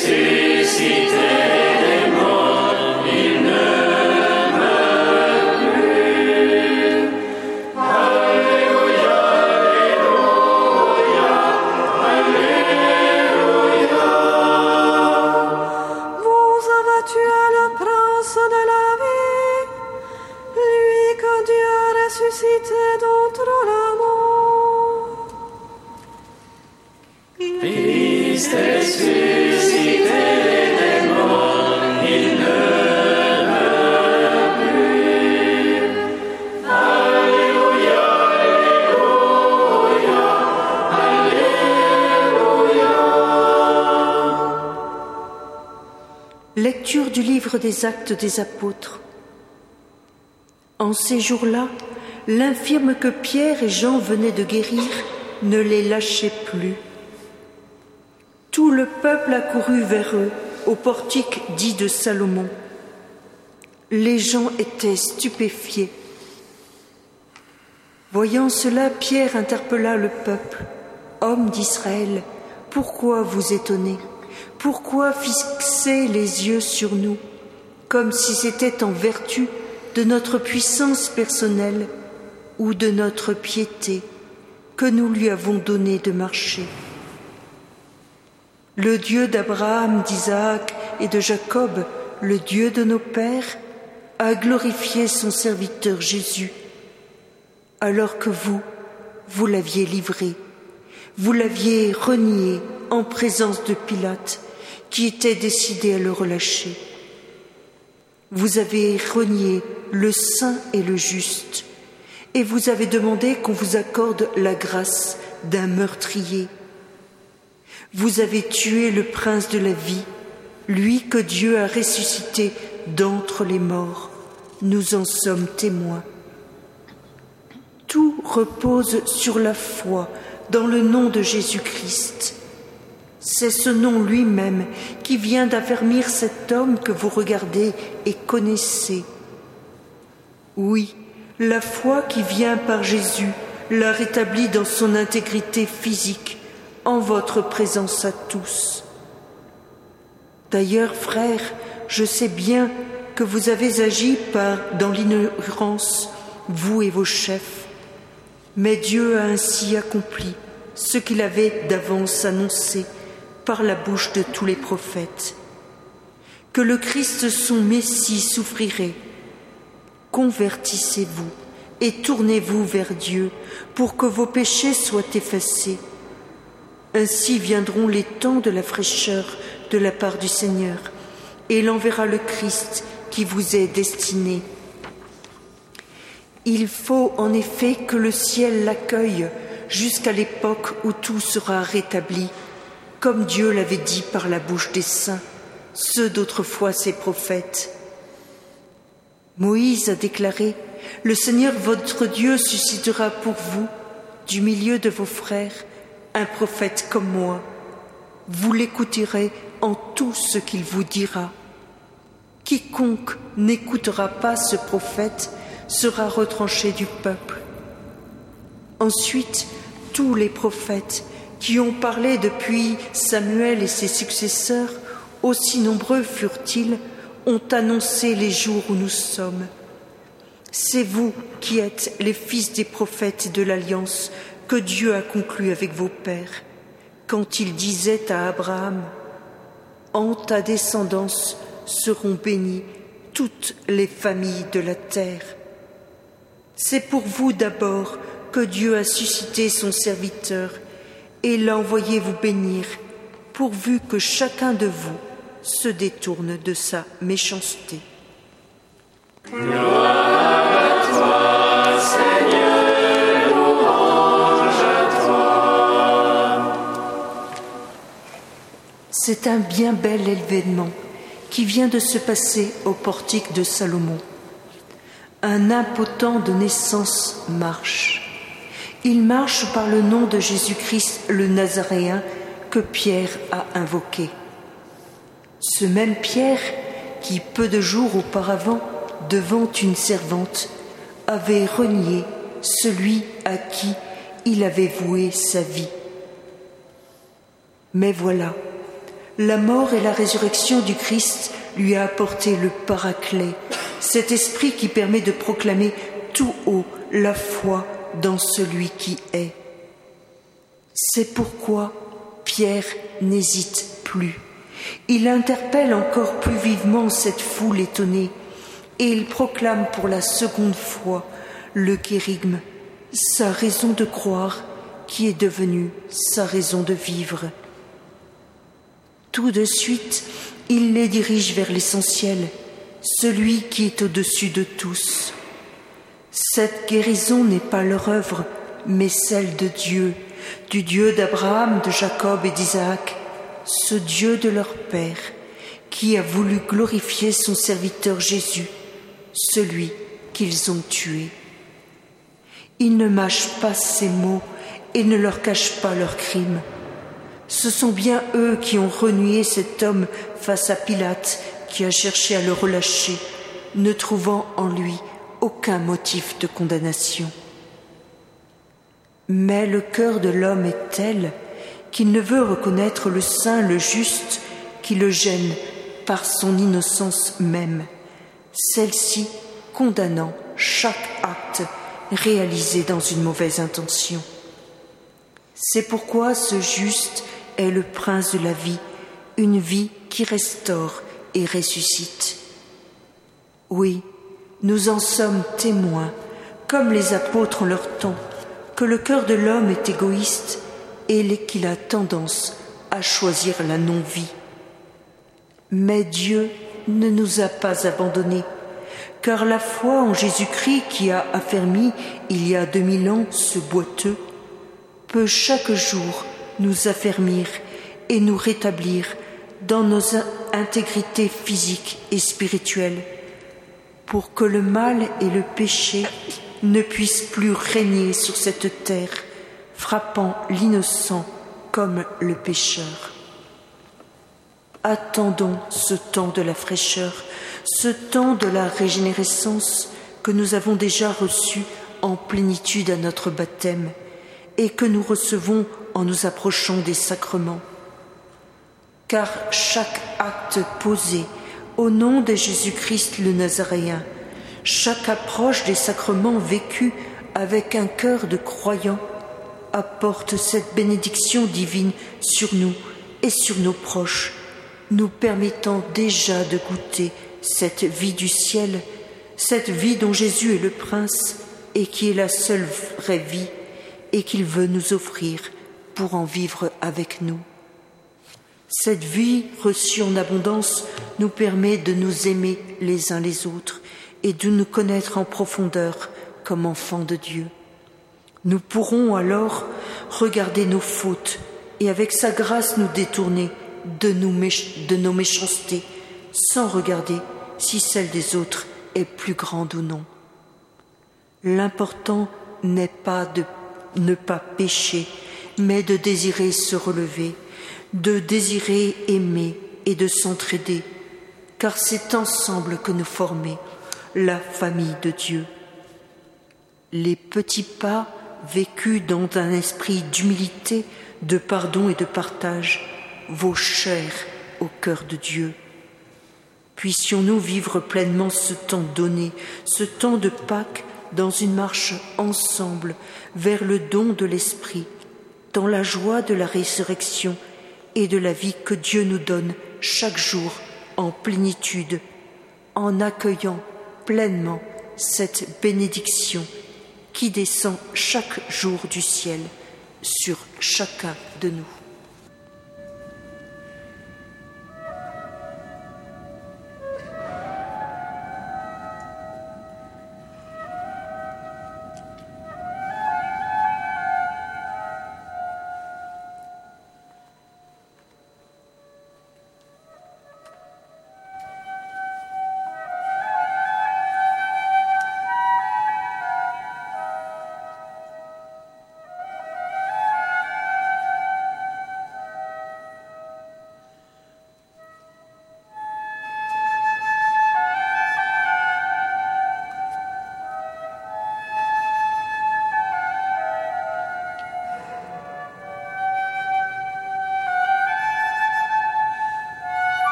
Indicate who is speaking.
Speaker 1: Vous
Speaker 2: Lecture du livre des actes des apôtres. En ces jours-là, l'infirme que Pierre et Jean venaient de guérir ne les lâchait plus. Tout le peuple accourut vers eux au portique dit de Salomon. Les gens étaient stupéfiés. Voyant cela, Pierre interpella le peuple. Hommes d'Israël, pourquoi vous étonnez? Pourquoi fixer les yeux sur nous, comme si c'était en vertu de notre puissance personnelle ou de notre piété que nous lui avons donné de marcher? Le Dieu d'Abraham, d'Isaac et de Jacob, le Dieu de nos pères, a glorifié son serviteur Jésus, alors que vous, vous l'aviez livré vous l'aviez renié en présence de Pilate, qui était décidé à le relâcher. Vous avez renié le saint et le juste, et vous avez demandé qu'on vous accorde la grâce d'un meurtrier. Vous avez tué le prince de la vie, lui que Dieu a ressuscité d'entre les morts. Nous en sommes témoins. Tout repose sur la foi dans le nom de Jésus-Christ. C'est ce nom lui-même qui vient d'affermir cet homme que vous regardez et connaissez. Oui, la foi qui vient par Jésus l'a rétabli dans son intégrité physique, en votre présence à tous. D'ailleurs, frères, je sais bien que vous avez agi dans l'ignorance, vous et vos chefs. Mais Dieu a ainsi accompli ce qu'il avait d'avance annoncé par la bouche de tous les prophètes. Que le Christ, son Messie, souffrirait. Convertissez-vous et tournez-vous vers Dieu pour que vos péchés soient effacés. Ainsi viendront les temps de la fraîcheur de la part du Seigneur, et il enverra le Christ qui vous est destiné. Il faut en effet que le ciel l'accueille jusqu'à l'époque où tout sera rétabli, comme Dieu l'avait dit par la bouche des saints, ceux d'autrefois ses prophètes. Moïse a déclaré, Le Seigneur votre Dieu suscitera pour vous, du milieu de vos frères, un prophète comme moi. Vous l'écouterez en tout ce qu'il vous dira. Quiconque n'écoutera pas ce prophète sera retranché du peuple. Ensuite, tous les prophètes qui ont parlé depuis Samuel et ses successeurs, aussi nombreux furent-ils, ont annoncé les jours où nous sommes. C'est vous qui êtes les fils des prophètes de l'alliance que Dieu a conclue avec vos pères, quand il disait à Abraham, En ta descendance seront bénies toutes les familles de la terre. C'est pour vous d'abord que Dieu a suscité son serviteur et l'a envoyé vous bénir, pourvu que chacun de vous se détourne de sa méchanceté. C'est un bien bel événement qui vient de se passer au portique de Salomon. Un impotent de naissance marche. Il marche par le nom de Jésus-Christ le Nazaréen que Pierre a invoqué. Ce même Pierre qui, peu de jours auparavant, devant une servante, avait renié celui à qui il avait voué sa vie. Mais voilà, La mort et la résurrection du Christ lui a apporté le paraclet, cet esprit qui permet de proclamer tout haut la foi dans celui qui est. C'est pourquoi Pierre n'hésite plus. Il interpelle encore plus vivement cette foule étonnée et il proclame pour la seconde fois le kérigme, sa raison de croire qui est devenue sa raison de vivre. Tout de suite, il les dirige vers l'essentiel, celui qui est au-dessus de tous. Cette guérison n'est pas leur œuvre, mais celle de Dieu, du Dieu d'Abraham, de Jacob et d'Isaac, ce Dieu de leur Père, qui a voulu glorifier son serviteur Jésus, celui qu'ils ont tué. Il ne mâche pas ses mots et ne leur cache pas leurs crimes. Ce sont bien eux qui ont renié cet homme face à Pilate qui a cherché à le relâcher, ne trouvant en lui aucun motif de condamnation. Mais le cœur de l'homme est tel qu'il ne veut reconnaître le saint, le juste, qui le gêne par son innocence même, celle-ci condamnant chaque acte réalisé dans une mauvaise intention. C'est pourquoi ce juste est le prince de la vie, une vie qui restaure et ressuscite. Oui, nous en sommes témoins, comme les apôtres en leur temps, que le cœur de l'homme est égoïste et qu'il a tendance à choisir la non-vie. Mais Dieu ne nous a pas abandonnés, car la foi en Jésus-Christ qui a affermi il y a deux mille ans ce boiteux peut chaque jour nous affermir et nous rétablir dans nos intégrités physiques et spirituelles, pour que le mal et le péché ne puissent plus régner sur cette terre, frappant l'innocent comme le pécheur. Attendons ce temps de la fraîcheur, ce temps de la régénérescence que nous avons déjà reçu en plénitude à notre baptême et que nous recevons en nous approchant des sacrements. Car chaque acte posé au nom de Jésus-Christ le Nazaréen, chaque approche des sacrements vécus avec un cœur de croyant apporte cette bénédiction divine sur nous et sur nos proches, nous permettant déjà de goûter cette vie du ciel, cette vie dont Jésus est le prince et qui est la seule vraie vie et qu'il veut nous offrir pour en vivre avec nous. Cette vie reçue en abondance nous permet de nous aimer les uns les autres et de nous connaître en profondeur comme enfants de Dieu. Nous pourrons alors regarder nos fautes et avec sa grâce nous détourner de, nos méchancetés sans regarder si celle des autres est plus grande ou non. L'important n'est pas de ne pas pécher, mais de désirer se relever, de désirer aimer et de s'entraider, car c'est ensemble que nous formons la famille de Dieu. Les petits pas vécus dans un esprit d'humilité, de pardon et de partage vaut cher au cœur de Dieu. Puissions-nous vivre pleinement ce temps donné, ce temps de Pâques dans une marche ensemble vers le don de l'Esprit, dans la joie de la résurrection et de la vie que Dieu nous donne chaque jour en plénitude, en accueillant pleinement cette bénédiction qui descend chaque jour du ciel sur chacun de nous.